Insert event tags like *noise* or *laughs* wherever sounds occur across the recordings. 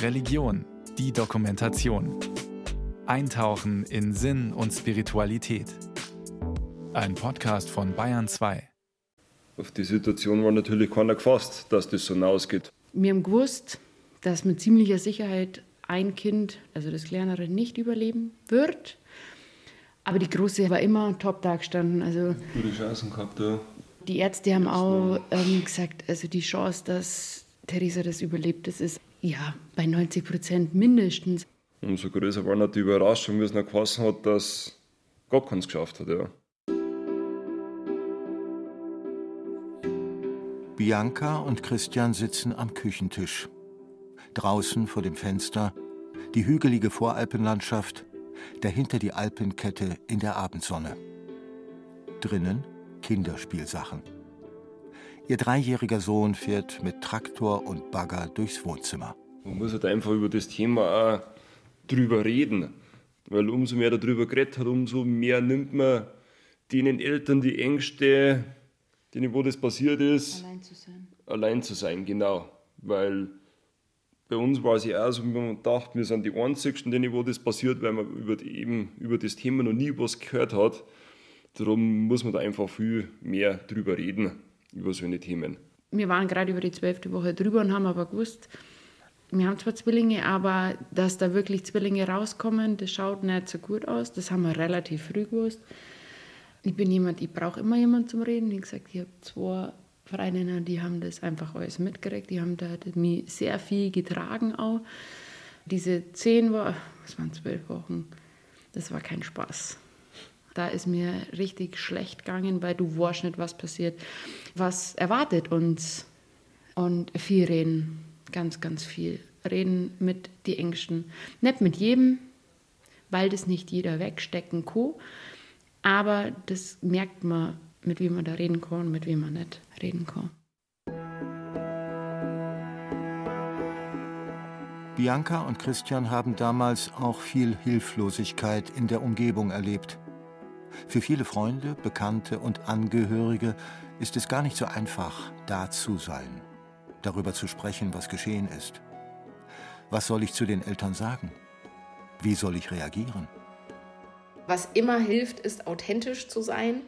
Religion, die Dokumentation. Eintauchen in Sinn und Spiritualität. Ein Podcast von Bayern 2. Auf die Situation war natürlich keiner gefasst, dass das so ausgeht. Wir haben gewusst, dass mit ziemlicher Sicherheit ein Kind, also das kleinere, nicht überleben wird. Aber die Große war immer top da gestanden. Also Gute Chancen gehabt, ja. Die Ärzte haben auch ähm, gesagt, also die Chance, dass Theresa das überlebt, das ist ja bei 90 Prozent mindestens. Umso größer war nicht die Überraschung, wie es noch geheißen hat, dass gar keins geschafft hat, ja. Bianca und Christian sitzen am Küchentisch. Draußen vor dem Fenster die hügelige Voralpenlandschaft, dahinter die Alpenkette in der Abendsonne. Drinnen Kinderspielsachen. Ihr dreijähriger Sohn fährt mit Traktor und Bagger durchs Wohnzimmer. Man muss halt einfach über das Thema auch drüber reden. Weil umso mehr darüber geredet hat, umso mehr nimmt man den Eltern die Ängste, denen wo das passiert ist, Allein zu sein. allein zu sein, genau. Weil bei uns war es ja auch so, man dachte, wir sind die Einzigsten, denen wo das passiert, weil man über, die, eben über das Thema noch nie was gehört hat. Darum muss man da einfach viel mehr drüber reden, über solche Themen. Wir waren gerade über die zwölfte Woche drüber und haben aber gewusst, wir haben zwar Zwillinge, aber dass da wirklich Zwillinge rauskommen, das schaut nicht so gut aus. Das haben wir relativ früh gewusst. Ich bin jemand, ich brauche immer jemanden zum Reden. Wie gesagt, ich habe zwei Freundinnen, die haben das einfach alles mitgekriegt. Die haben da mir sehr viel getragen auch. Diese zehn Wochen, das waren zwölf Wochen, das war kein Spaß. Da ist mir richtig schlecht gegangen, weil du weißt nicht, was passiert. Was erwartet uns? Und viel reden, ganz, ganz viel. Reden mit die Ängsten. Nicht mit jedem, weil das nicht jeder wegstecken kann. Aber das merkt man, mit wem man da reden kann und mit wem man nicht reden kann. Bianca und Christian haben damals auch viel Hilflosigkeit in der Umgebung erlebt. Für viele Freunde, Bekannte und Angehörige ist es gar nicht so einfach, da zu sein, darüber zu sprechen, was geschehen ist. Was soll ich zu den Eltern sagen? Wie soll ich reagieren? Was immer hilft, ist authentisch zu sein.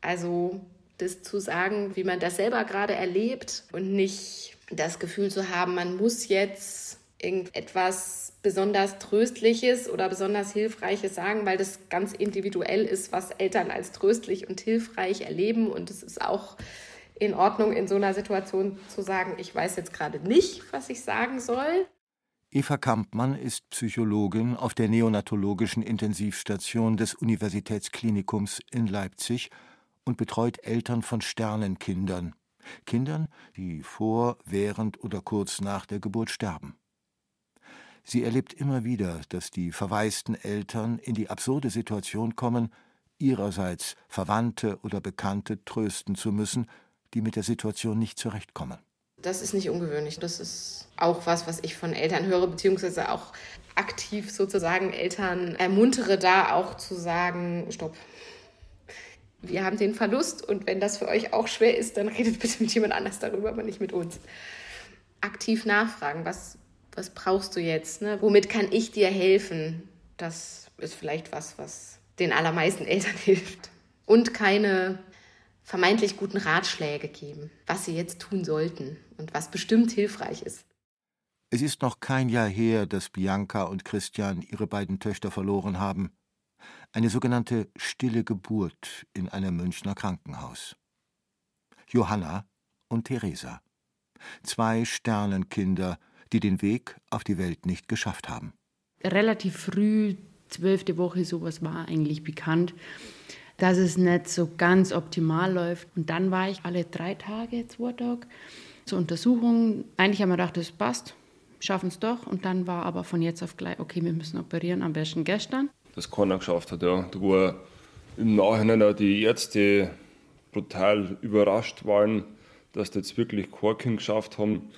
Also das zu sagen, wie man das selber gerade erlebt und nicht das Gefühl zu haben, man muss jetzt irgendetwas besonders Tröstliches oder besonders Hilfreiches sagen, weil das ganz individuell ist, was Eltern als tröstlich und hilfreich erleben. Und es ist auch in Ordnung, in so einer Situation zu sagen, ich weiß jetzt gerade nicht, was ich sagen soll. Eva Kampmann ist Psychologin auf der neonatologischen Intensivstation des Universitätsklinikums in Leipzig und betreut Eltern von Sternenkindern, Kindern, die vor, während oder kurz nach der Geburt sterben. Sie erlebt immer wieder, dass die verwaisten Eltern in die absurde Situation kommen, ihrerseits Verwandte oder Bekannte trösten zu müssen, die mit der Situation nicht zurechtkommen. Das ist nicht ungewöhnlich. Das ist auch was, was ich von Eltern höre, beziehungsweise auch aktiv sozusagen Eltern ermuntere, da auch zu sagen, stopp. Wir haben den Verlust und wenn das für euch auch schwer ist, dann redet bitte mit jemand anders darüber, aber nicht mit uns. Aktiv nachfragen, was, was brauchst du jetzt? Ne? Womit kann ich dir helfen? Das ist vielleicht was, was den allermeisten *laughs* Eltern hilft. Und keine vermeintlich guten Ratschläge geben, was sie jetzt tun sollten und was bestimmt hilfreich ist. Es ist noch kein Jahr her, dass Bianca und Christian ihre beiden Töchter verloren haben. Eine sogenannte stille Geburt in einem Münchner Krankenhaus. Johanna und Theresa. Zwei Sternenkinder, die den Weg auf die Welt nicht geschafft haben. Relativ früh, zwölfte Woche, sowas war eigentlich bekannt, dass es nicht so ganz optimal läuft. Und dann war ich alle drei Tage, zwei Tage zur Untersuchung. Eigentlich haben wir gedacht, das passt, schaffen es doch. Und dann war aber von jetzt auf gleich, okay, wir müssen operieren, am besten gestern. Dass keiner geschafft hat, ja. Da war im Nachhinein auch die Ärzte brutal überrascht waren, dass das jetzt wirklich kein Kind geschafft haben,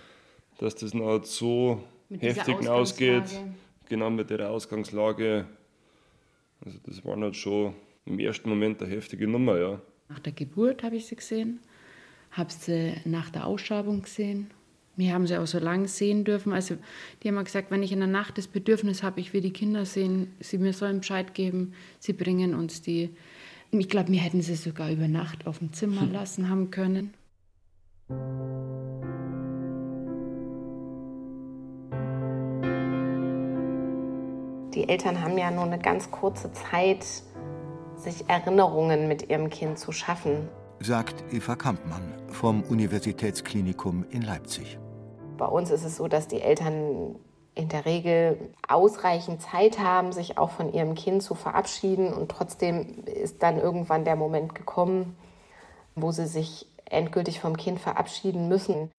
dass das noch so Mit heftig ausgeht. Genau mit der Ausgangslage. Also das war halt schon im ersten Moment eine heftige Nummer, ja. Nach der Geburt habe ich sie gesehen, habe sie nach der Ausschabung gesehen Wir haben sie auch so lange sehen dürfen. Also die haben gesagt, wenn ich in der Nacht das Bedürfnis habe, ich will die Kinder sehen, sie mir sollen Bescheid geben, sie bringen uns die. Ich glaube, wir hätten sie sogar über Nacht auf dem Zimmer *laughs* lassen haben können. Die Eltern haben ja nur eine ganz kurze Zeit, sich Erinnerungen mit ihrem Kind zu schaffen. Sagt Eva Kampmann vom Universitätsklinikum in Leipzig. Bei uns ist es so, dass die Eltern in der Regel ausreichend Zeit haben, sich auch von ihrem Kind zu verabschieden. Und trotzdem ist dann irgendwann der Moment gekommen, wo sie sich endgültig vom Kind verabschieden müssen.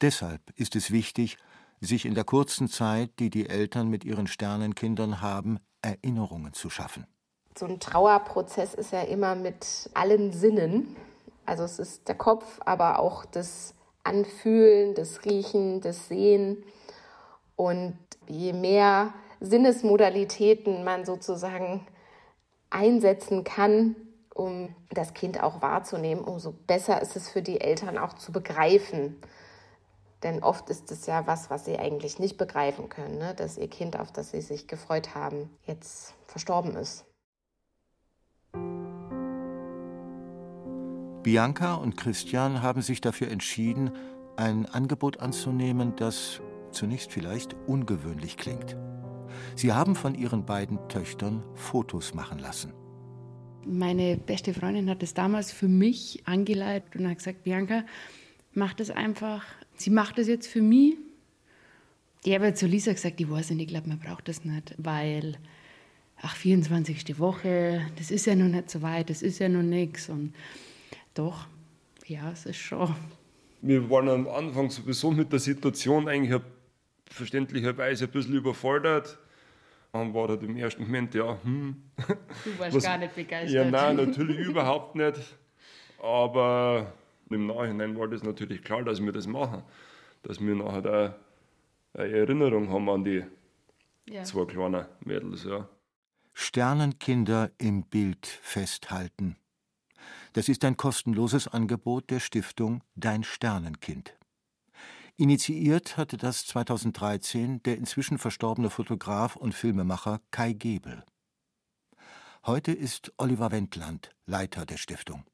Deshalb ist es wichtig, sich in der kurzen Zeit, die die Eltern mit ihren Sternenkindern haben, Erinnerungen zu schaffen. So ein Trauerprozess ist ja immer mit allen Sinnen. Also es ist der Kopf, aber auch das Anfühlen, das Riechen, das Sehen. Und je mehr Sinnesmodalitäten man sozusagen einsetzen kann, um das Kind auch wahrzunehmen, umso besser ist es für die Eltern auch zu begreifen. Denn oft ist es ja was, was sie eigentlich nicht begreifen können, ne? dass ihr Kind, auf das sie sich gefreut haben, jetzt verstorben ist. Bianca und Christian haben sich dafür entschieden, ein Angebot anzunehmen, das zunächst vielleicht ungewöhnlich klingt. Sie haben von ihren beiden Töchtern Fotos machen lassen. Meine beste Freundin hat es damals für mich angeleitet und hat gesagt, Bianca, mach das einfach. Sie macht das jetzt für mich. Ich habe zu Lisa gesagt, ich weiß nicht, ich glaube, man braucht das nicht, weil, ach, 24. Woche, das ist ja noch nicht so weit, das ist ja noch nichts. Und doch, ja, es ist schon. Wir waren am Anfang sowieso mit der Situation eigentlich verständlicherweise ein bisschen überfordert. Dann war halt im ersten Moment, ja, hm. Du warst was, gar nicht begeistert. Ja, nein, natürlich überhaupt nicht. Aber im Nachhinein war das natürlich klar, dass wir das machen. Dass wir nachher da eine Erinnerung haben an die ja. zwei kleinen Mädels. Ja. Sternenkinder im Bild festhalten. Das ist ein kostenloses Angebot der Stiftung Dein Sternenkind. Initiiert hatte das 2013 der inzwischen verstorbene Fotograf und Filmemacher Kai Gebel. Heute ist Oliver Wendland Leiter der Stiftung.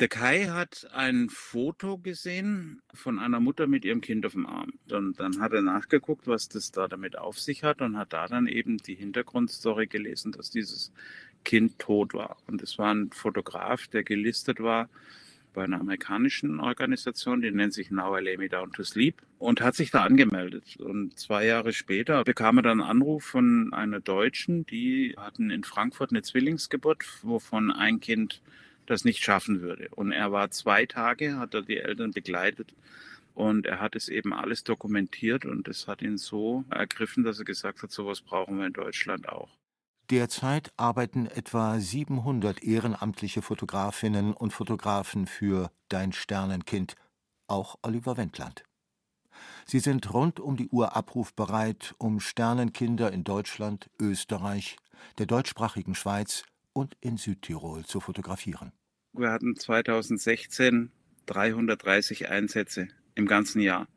Der Kai hat ein Foto gesehen von einer Mutter mit ihrem Kind auf dem Arm. Und dann hat er nachgeguckt, was das da damit auf sich hat und hat da dann eben die Hintergrundstory gelesen, dass dieses Kind tot war. Und es war ein Fotograf, der gelistet war bei einer amerikanischen Organisation, die nennt sich Now I Lay Me Down to Sleep und hat sich da angemeldet. Und zwei Jahre später bekam er dann einen Anruf von einer Deutschen, die hatten in Frankfurt eine Zwillingsgeburt, wovon ein Kind das nicht schaffen würde. Und er war zwei Tage, hat er die Eltern begleitet und er hat es eben alles dokumentiert und es hat ihn so ergriffen, dass er gesagt hat, sowas brauchen wir in Deutschland auch. Derzeit arbeiten etwa 700 ehrenamtliche Fotografinnen und Fotografen für Dein Sternenkind, auch Oliver Wendland. Sie sind rund um die Uhr abrufbereit, um Sternenkinder in Deutschland, Österreich, der deutschsprachigen Schweiz und in Südtirol zu fotografieren. Wir hatten 2016 330 Einsätze im ganzen Jahr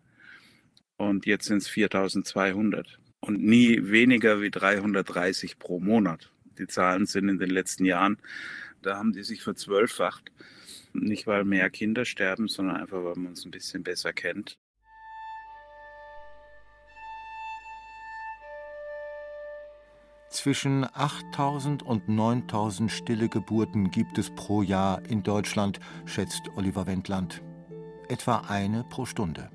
und jetzt sind es 4200 und nie weniger wie 330 pro Monat. Die Zahlen sind in den letzten Jahren, da haben die sich verzwölffacht. Nicht, weil mehr Kinder sterben, sondern einfach, weil man uns ein bisschen besser kennt. Zwischen 8000 und 9000 stille Geburten gibt es pro Jahr in Deutschland, schätzt Oliver Wendland. Etwa eine pro Stunde.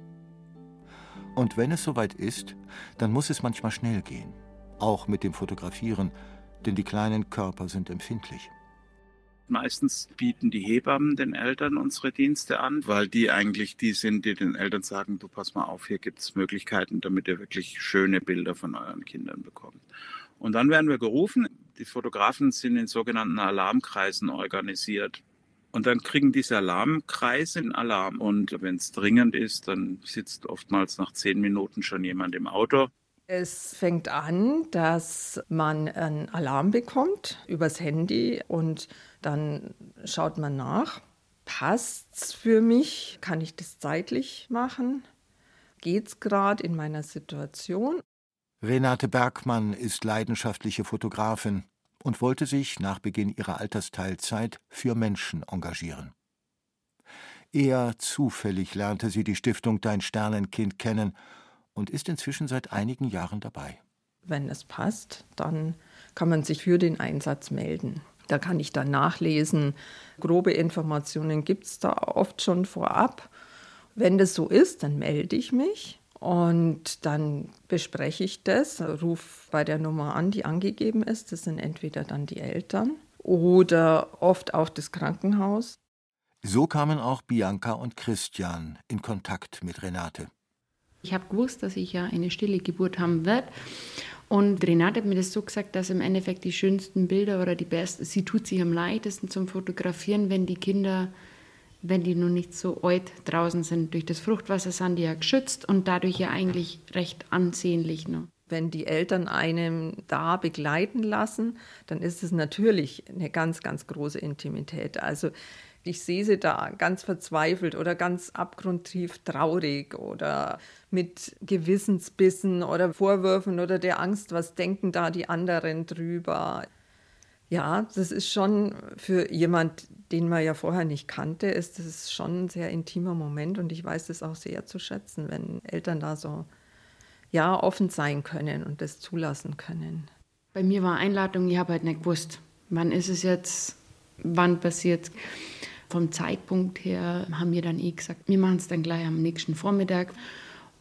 Und wenn es soweit ist, dann muss es manchmal schnell gehen. Auch mit dem Fotografieren, denn die kleinen Körper sind empfindlich. Meistens bieten die Hebammen den Eltern unsere Dienste an, weil die eigentlich die sind, die den Eltern sagen, du pass mal auf, hier gibt es Möglichkeiten, damit ihr wirklich schöne Bilder von euren Kindern bekommt. Und dann werden wir gerufen. Die Fotografen sind in sogenannten Alarmkreisen organisiert. Und dann kriegen diese Alarmkreise einen Alarm. Und wenn es dringend ist, dann sitzt oftmals nach zehn Minuten schon jemand im Auto. Es fängt an, dass man einen Alarm bekommt übers Handy und dann schaut man nach. Passt's für mich? Kann ich das zeitlich machen? geht's gerade in meiner Situation. Renate Bergmann ist leidenschaftliche Fotografin und wollte sich nach Beginn ihrer Altersteilzeit für Menschen engagieren. Eher zufällig lernte sie die Stiftung Dein Sternenkind kennen und ist inzwischen seit einigen Jahren dabei. Wenn es passt, dann kann man sich für den Einsatz melden. Da kann ich dann nachlesen. Grobe Informationen gibt es da oft schon vorab. Wenn das so ist, dann melde ich mich und dann bespreche ich das, rufe bei der Nummer an, die angegeben ist. Das sind entweder dann die Eltern oder oft auch das Krankenhaus. So kamen auch Bianca und Christian in Kontakt mit Renate. Ich habe gewusst, dass ich ja eine stille Geburt haben werde. Und Renate hat mir das so gesagt, dass im Endeffekt die schönsten Bilder oder die besten, sie tut sich am leichtesten zum Fotografieren, wenn die Kinder, wenn die noch nicht so alt draußen sind. Durch das Fruchtwasser sind die ja geschützt und dadurch ja eigentlich recht ansehnlich noch. Wenn die Eltern einem da begleiten lassen, dann ist es natürlich eine ganz, ganz große Intimität. Also ich sehe sie da ganz verzweifelt oder ganz abgrundtief traurig oder mit Gewissensbissen oder Vorwürfen oder der Angst, was denken da die anderen drüber. Ja, das ist schon für jemand, den man ja vorher nicht kannte, ist das schon ein sehr intimer Moment und ich weiß das auch sehr zu schätzen, wenn Eltern da so ja offen sein können und das zulassen können. Bei mir war Einladung, ich habe halt nicht gewusst, wann ist es jetzt, wann passiert. Vom Zeitpunkt her haben wir dann eh gesagt, wir machen es dann gleich am nächsten Vormittag.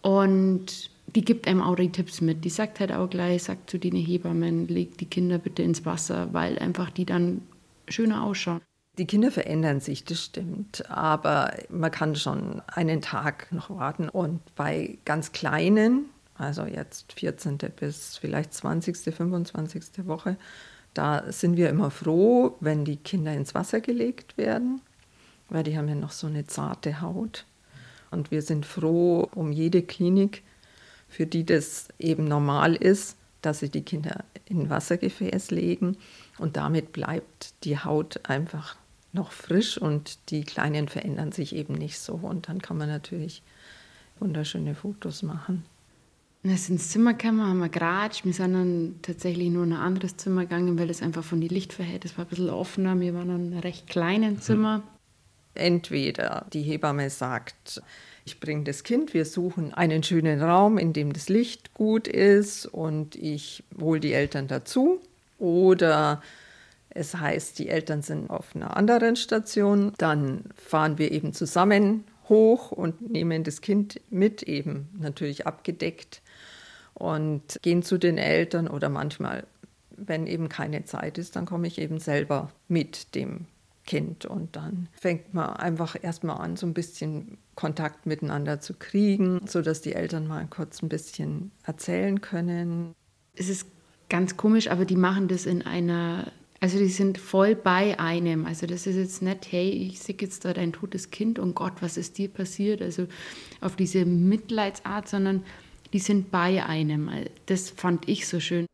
Und die gibt einem auch die Tipps mit. Die sagt halt auch gleich, sagt zu den Hebammen, legt die Kinder bitte ins Wasser, weil einfach die dann schöner ausschauen. Die Kinder verändern sich, das stimmt. Aber man kann schon einen Tag noch warten. Und bei ganz kleinen, also jetzt 14. bis vielleicht 20., 25. Woche, da sind wir immer froh, wenn die Kinder ins Wasser gelegt werden weil die haben ja noch so eine zarte Haut. Und wir sind froh um jede Klinik, für die das eben normal ist, dass sie die Kinder in Wassergefäß legen. Und damit bleibt die Haut einfach noch frisch und die Kleinen verändern sich eben nicht so. Und dann kann man natürlich wunderschöne Fotos machen. Das ins Zimmer gekommen, haben wir geratscht. Wir sind dann tatsächlich nur in ein anderes Zimmer gegangen, weil das einfach von den Lichtverhältnissen war ein bisschen offener. Wir waren in einem recht kleinen Zimmer. Entweder die Hebamme sagt, ich bringe das Kind, wir suchen einen schönen Raum, in dem das Licht gut ist und ich hole die Eltern dazu. Oder es heißt, die Eltern sind auf einer anderen Station, dann fahren wir eben zusammen hoch und nehmen das Kind mit, eben natürlich abgedeckt und gehen zu den Eltern oder manchmal, wenn eben keine Zeit ist, dann komme ich eben selber mit dem Kind. Und dann fängt man einfach erstmal an, so ein bisschen Kontakt miteinander zu kriegen, sodass die Eltern mal kurz ein bisschen erzählen können. Es ist ganz komisch, aber die machen das in einer, also die sind voll bei einem. Also das ist jetzt nicht, hey, ich sehe jetzt da dein totes Kind und Gott, was ist dir passiert? Also auf diese Mitleidsart, sondern die sind bei einem. Das fand ich so schön.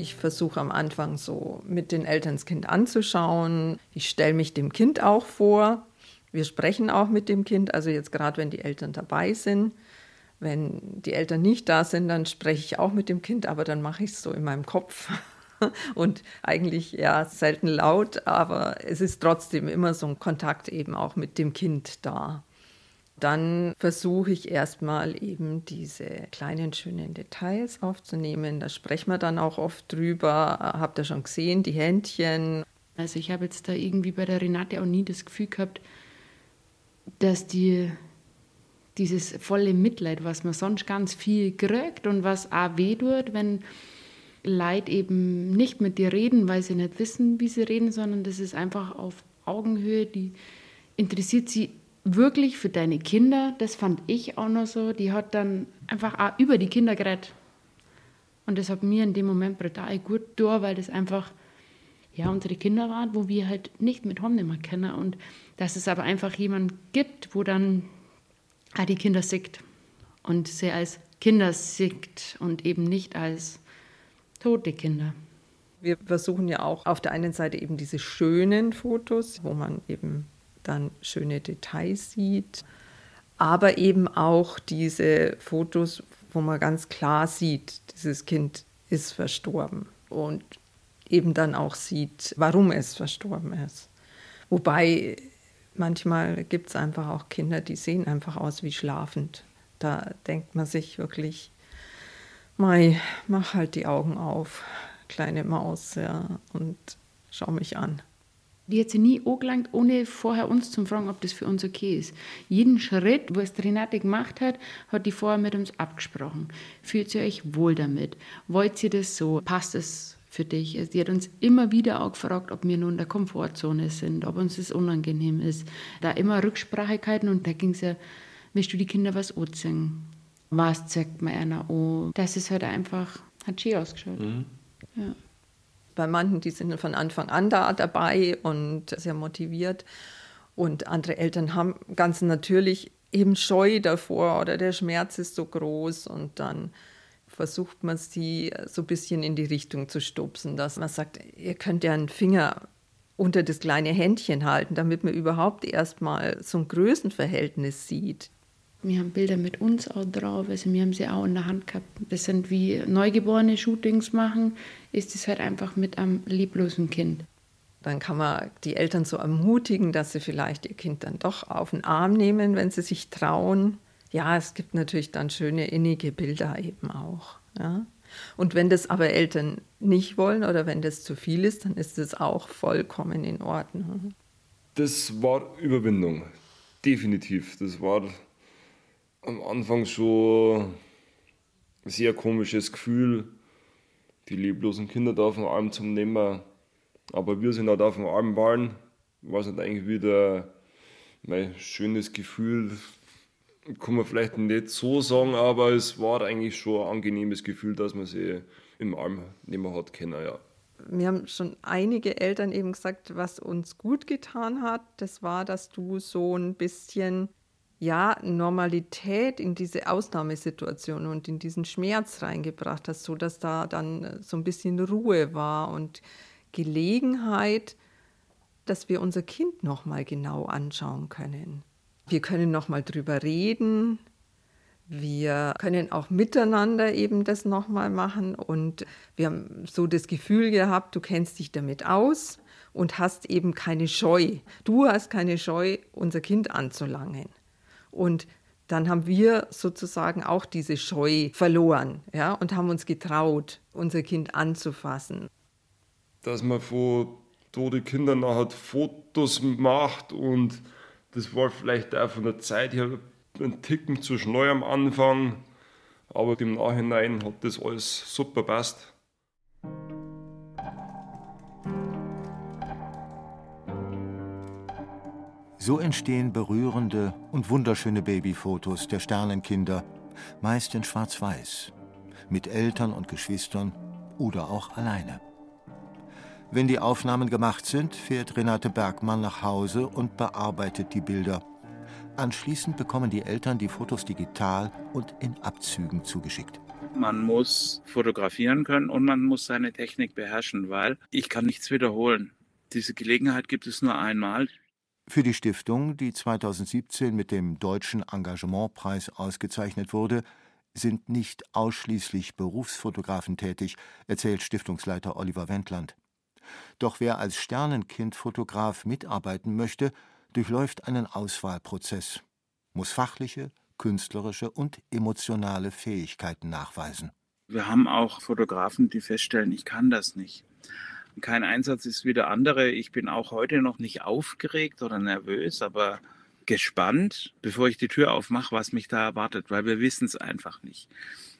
Ich versuche am Anfang so mit den Eltern das Kind anzuschauen. Ich stelle mich dem Kind auch vor. Wir sprechen auch mit dem Kind, also jetzt gerade wenn die Eltern dabei sind. Wenn die Eltern nicht da sind, dann spreche ich auch mit dem Kind, aber dann mache ich es so in meinem Kopf. *laughs* Und eigentlich ja selten laut, aber es ist trotzdem immer so ein Kontakt eben auch mit dem Kind da. Dann versuche ich erstmal eben diese kleinen schönen Details aufzunehmen. Da sprechen wir dann auch oft drüber. Habt ihr schon gesehen, die Händchen? Also ich habe jetzt da irgendwie bei der Renate auch nie das Gefühl gehabt, dass die dieses volle Mitleid, was man sonst ganz viel kriegt und was auch weh tut, wenn Leid eben nicht mit dir reden, weil sie nicht wissen, wie sie reden, sondern das ist einfach auf Augenhöhe, die interessiert sie wirklich für deine Kinder, das fand ich auch noch so, die hat dann einfach auch über die Kinder geredet. Und das hat mir in dem Moment brutal gut durch, weil das einfach ja, unsere Kinder waren, wo wir halt nicht mit Hom mehr kennen. Und dass es aber einfach jemand gibt, wo dann auch die Kinder sieht und sie als Kinder sieht und eben nicht als tote Kinder. Wir versuchen ja auch auf der einen Seite eben diese schönen Fotos, wo man eben dann schöne Details sieht, aber eben auch diese Fotos, wo man ganz klar sieht, dieses Kind ist verstorben und eben dann auch sieht, warum es verstorben ist. Wobei manchmal gibt es einfach auch Kinder, die sehen einfach aus wie schlafend. Da denkt man sich wirklich, Mai, mach halt die Augen auf, kleine Maus, ja, und schau mich an. Die hat sie nie angelangt, ohne vorher uns zu fragen, ob das für uns okay ist. Jeden Schritt, was Renate gemacht hat, hat die vorher mit uns abgesprochen. Fühlt ihr euch wohl damit? Wollt ihr das so? Passt es für dich? Sie also hat uns immer wieder auch gefragt, ob wir nun in der Komfortzone sind, ob uns das unangenehm ist. Da immer Rücksprachigkeiten und da ging es ja, willst du die Kinder was anziehen? Was zeigt mir einer an? Das ist halt einfach, hat schön ausgeschaut. Mhm. Ja bei manchen, die sind von Anfang an da dabei und sehr motiviert. Und andere Eltern haben ganz natürlich eben Scheu davor oder der Schmerz ist so groß und dann versucht man sie so ein bisschen in die Richtung zu stupsen, dass man sagt, ihr könnt ja einen Finger unter das kleine Händchen halten, damit man überhaupt erstmal so ein Größenverhältnis sieht. Wir haben Bilder mit uns auch drauf, also wir haben sie auch in der Hand gehabt. Das sind wie Neugeborene Shootings machen, ist es halt einfach mit einem leblosen Kind. Dann kann man die Eltern so ermutigen, dass sie vielleicht ihr Kind dann doch auf den Arm nehmen, wenn sie sich trauen. Ja, es gibt natürlich dann schöne innige Bilder eben auch. Ja. Und wenn das aber Eltern nicht wollen oder wenn das zu viel ist, dann ist das auch vollkommen in Ordnung. Das war Überwindung, definitiv. Das war am Anfang schon ein sehr komisches Gefühl, die leblosen Kinder da auf dem Arm zu nehmen. Aber wir sind halt auf dem Arm waren, war es nicht eigentlich wieder mein schönes Gefühl. Kann man vielleicht nicht so sagen, aber es war eigentlich schon ein angenehmes Gefühl, dass man sie im Arm nehmen hat können, ja. Wir haben schon einige Eltern eben gesagt, was uns gut getan hat, das war, dass du so ein bisschen ja, Normalität in diese Ausnahmesituation und in diesen Schmerz reingebracht hast, so dass da dann äh, so ein bisschen Ruhe war und Gelegenheit, dass wir unser Kind noch mal genau anschauen können. Wir können noch mal drüber reden. Wir können auch miteinander eben das noch mal machen und wir haben so das Gefühl gehabt, du kennst dich damit aus und hast eben keine Scheu. Du hast keine Scheu, unser Kind anzulangen. Und dann haben wir sozusagen auch diese Scheu verloren ja, und haben uns getraut, unser Kind anzufassen. Dass man von toten Kindern nachher Fotos macht und das war vielleicht auch von der Zeit her ein Ticken zu schnell am Anfang, aber im Nachhinein hat das alles super passt. So entstehen berührende und wunderschöne Babyfotos der Sternenkinder, meist in Schwarz-Weiß, mit Eltern und Geschwistern oder auch alleine. Wenn die Aufnahmen gemacht sind, fährt Renate Bergmann nach Hause und bearbeitet die Bilder. Anschließend bekommen die Eltern die Fotos digital und in Abzügen zugeschickt. Man muss fotografieren können und man muss seine Technik beherrschen, weil ich kann nichts wiederholen. Diese Gelegenheit gibt es nur einmal. Für die Stiftung, die 2017 mit dem Deutschen Engagementpreis ausgezeichnet wurde, sind nicht ausschließlich Berufsfotografen tätig, erzählt Stiftungsleiter Oliver Wendland. Doch wer als Sternenkindfotograf mitarbeiten möchte, durchläuft einen Auswahlprozess, muss fachliche, künstlerische und emotionale Fähigkeiten nachweisen. Wir haben auch Fotografen, die feststellen, ich kann das nicht. Kein Einsatz ist wie der andere. Ich bin auch heute noch nicht aufgeregt oder nervös, aber gespannt, bevor ich die Tür aufmache, was mich da erwartet, weil wir wissen es einfach nicht.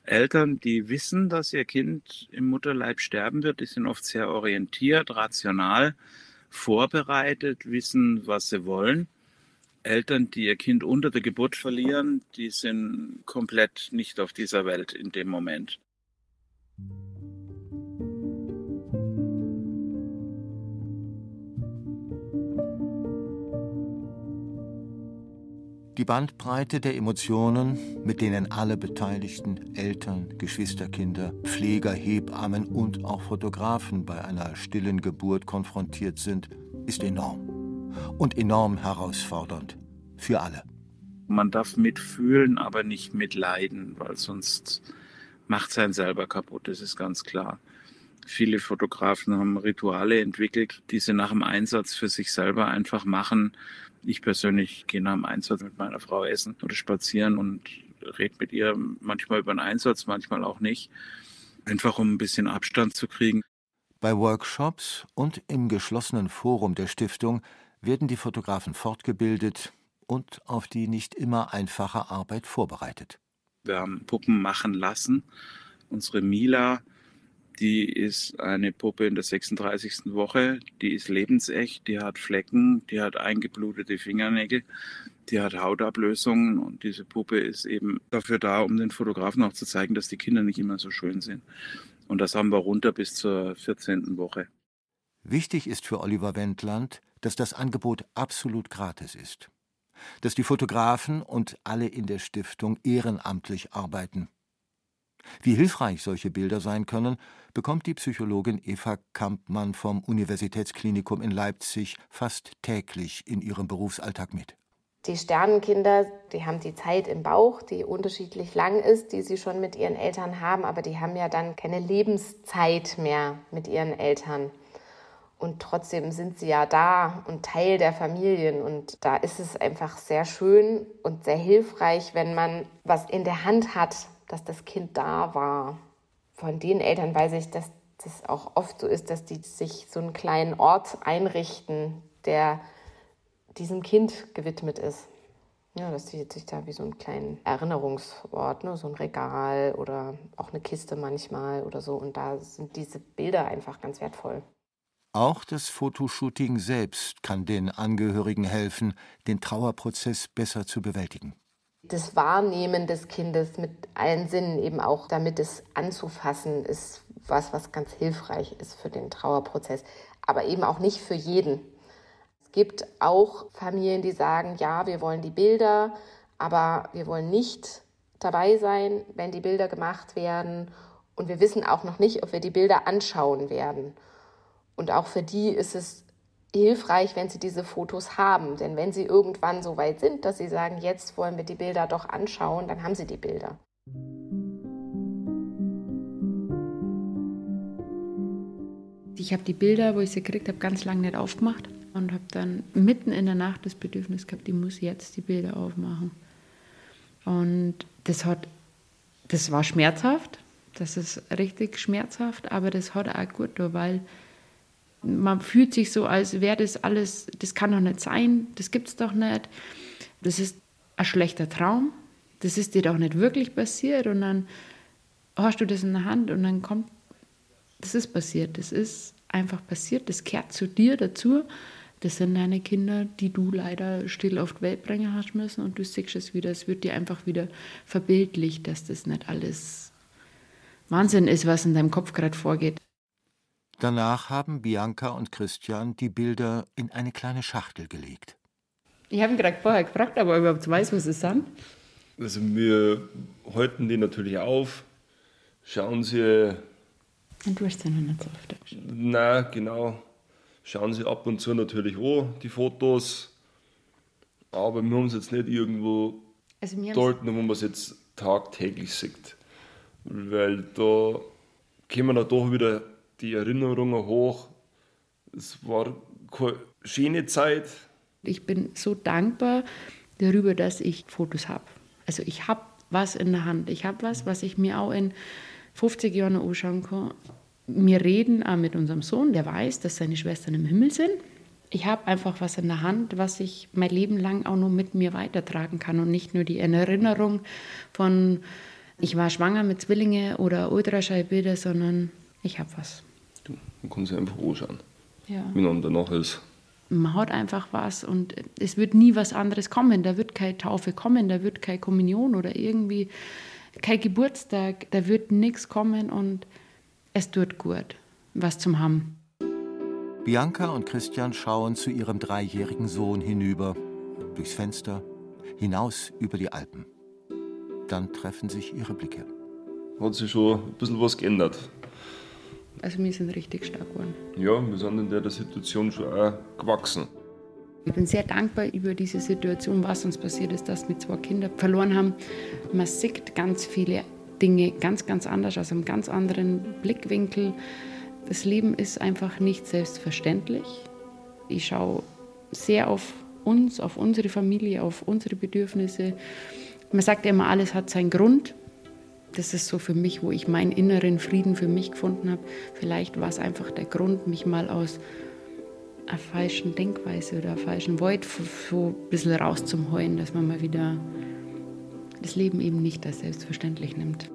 Eltern, die wissen, dass ihr Kind im Mutterleib sterben wird, die sind oft sehr orientiert, rational, vorbereitet, wissen, was sie wollen. Eltern, die ihr Kind unter der Geburt verlieren, die sind komplett nicht auf dieser Welt in dem Moment. Die Bandbreite der Emotionen, mit denen alle Beteiligten, Eltern, Geschwisterkinder, Pfleger, Hebammen und auch Fotografen bei einer stillen Geburt konfrontiert sind, ist enorm. Und enorm herausfordernd. Für alle. Man darf mitfühlen, aber nicht mitleiden, weil sonst macht es einen selber kaputt, das ist ganz klar. Viele Fotografen haben Rituale entwickelt, die sie nach dem Einsatz für sich selber einfach machen. Ich persönlich gehe nach dem Einsatz mit meiner Frau essen oder spazieren und rede mit ihr manchmal über den Einsatz, manchmal auch nicht. Einfach um ein bisschen Abstand zu kriegen. Bei Workshops und im geschlossenen Forum der Stiftung werden die Fotografen fortgebildet und auf die nicht immer einfache Arbeit vorbereitet. Wir haben Puppen machen lassen. Unsere Mila die ist eine Puppe in der 36. Woche. Die ist lebensecht, die hat Flecken, die hat eingeblutete Fingernägel, die hat Hautablösungen und diese Puppe ist eben dafür da, um den Fotografen auch zu zeigen, dass die Kinder nicht immer so schön sind. Und das haben wir runter bis zur 14. Woche. Wichtig ist für Oliver Wendland, dass das Angebot absolut gratis ist. Dass die Fotografen und alle in der Stiftung ehrenamtlich arbeiten. Wie hilfreich solche Bilder sein können, bekommt die Psychologin Eva Kampmann vom Universitätsklinikum in Leipzig fast täglich in ihrem Berufsalltag mit. Die Sternenkinder, die haben die Zeit im Bauch, die unterschiedlich lang ist, die sie schon mit ihren Eltern haben, aber die haben ja dann keine Lebenszeit mehr mit ihren Eltern. Und trotzdem sind sie ja da und Teil der Familien. Und da ist es einfach sehr schön und sehr hilfreich, wenn man was in der Hand hat, dass das Kind da war. Von den Eltern weiß ich, dass das auch oft so ist, dass die sich so einen kleinen Ort einrichten, der diesem Kind gewidmet ist. Ja, dass die sich da wie so einen kleinen Erinnerungsort, ne, so ein Regal oder auch eine Kiste manchmal oder so. Und da sind diese Bilder einfach ganz wertvoll. Auch das Fotoshooting selbst kann den Angehörigen helfen, den Trauerprozess besser zu bewältigen das Wahrnehmen des Kindes mit allen Sinnen eben auch damit es anzufassen, ist was, was ganz hilfreich ist für den Trauerprozess, aber eben auch nicht für jeden. Es gibt auch Familien, die sagen, ja, wir wollen die Bilder, aber wir wollen nicht dabei sein, wenn die Bilder gemacht werden und wir wissen auch noch nicht, ob wir die Bilder anschauen werden. Und auch für die ist es hilfreich, wenn Sie diese Fotos haben. Denn wenn Sie irgendwann so weit sind, dass Sie sagen, jetzt wollen wir die Bilder doch anschauen, dann haben Sie die Bilder. Ich habe die Bilder, wo ich sie gekriegt habe, ganz lange nicht aufgemacht und habe dann mitten in der Nacht das Bedürfnis gehabt, ich muss jetzt die Bilder aufmachen. Und das hat, das war schmerzhaft, das ist richtig schmerzhaft, aber das hat auch gut, weil man fühlt sich so, als wäre das alles, das kann doch nicht sein, das gibt es doch nicht. Das ist ein schlechter Traum, das ist dir doch nicht wirklich passiert und dann hast du das in der Hand und dann kommt, das ist passiert, das ist einfach passiert, das kehrt zu dir dazu. Das sind deine Kinder, die du leider still auf die Welt bringen hast müssen und du siehst es wieder, es wird dir einfach wieder verbildlicht, dass das nicht alles Wahnsinn ist, was in deinem Kopf gerade vorgeht. Danach haben Bianca und Christian die Bilder in eine kleine Schachtel gelegt. Ich habe ihn gerade vorher gefragt, aber überhaupt weiß, was es sind. Also wir halten die natürlich auf, schauen sie. Und du hast sie noch nicht so oft angeschaut. Nein, genau. Schauen sie ab und zu natürlich an, die Fotos. Aber wir haben es jetzt nicht irgendwo also dort, wo man es jetzt tagtäglich sieht. Weil da kommen wir doch wieder die Erinnerungen hoch. Es war keine schöne Zeit. Ich bin so dankbar darüber, dass ich Fotos habe. Also ich habe was in der Hand. Ich habe was, was ich mir auch in 50 Jahren anschauen kann. Wir reden auch mit unserem Sohn, der weiß, dass seine Schwestern im Himmel sind. Ich habe einfach was in der Hand, was ich mein Leben lang auch noch mit mir weitertragen kann und nicht nur die Erinnerung von, ich war schwanger mit Zwillingen oder Ultraschallbilder, sondern ich habe was. Man kann sich einfach anschauen, ja. wie man danach ist. Man hat einfach was und es wird nie was anderes kommen. Da wird keine Taufe kommen, da wird keine Kommunion oder irgendwie kein Geburtstag, da wird nichts kommen und es tut gut, was zum haben. Bianca und Christian schauen zu ihrem dreijährigen Sohn hinüber, durchs Fenster, hinaus über die Alpen. Dann treffen sich ihre Blicke. Hat sich schon ein bisschen was geändert. Also wir sind richtig stark geworden. Ja, wir sind in der Situation schon auch gewachsen. Ich bin sehr dankbar über diese Situation, was uns passiert ist, dass wir zwei Kinder verloren haben. Man sieht ganz viele Dinge ganz, ganz anders, aus einem ganz anderen Blickwinkel. Das Leben ist einfach nicht selbstverständlich. Ich schaue sehr auf uns, auf unsere Familie, auf unsere Bedürfnisse. Man sagt ja immer, alles hat seinen Grund. Das ist so für mich, wo ich meinen inneren Frieden für mich gefunden habe. Vielleicht war es einfach der Grund, mich mal aus einer falschen Denkweise oder einer falschen Void so ein bisschen rauszuheulen, dass man mal wieder das Leben eben nicht als selbstverständlich nimmt.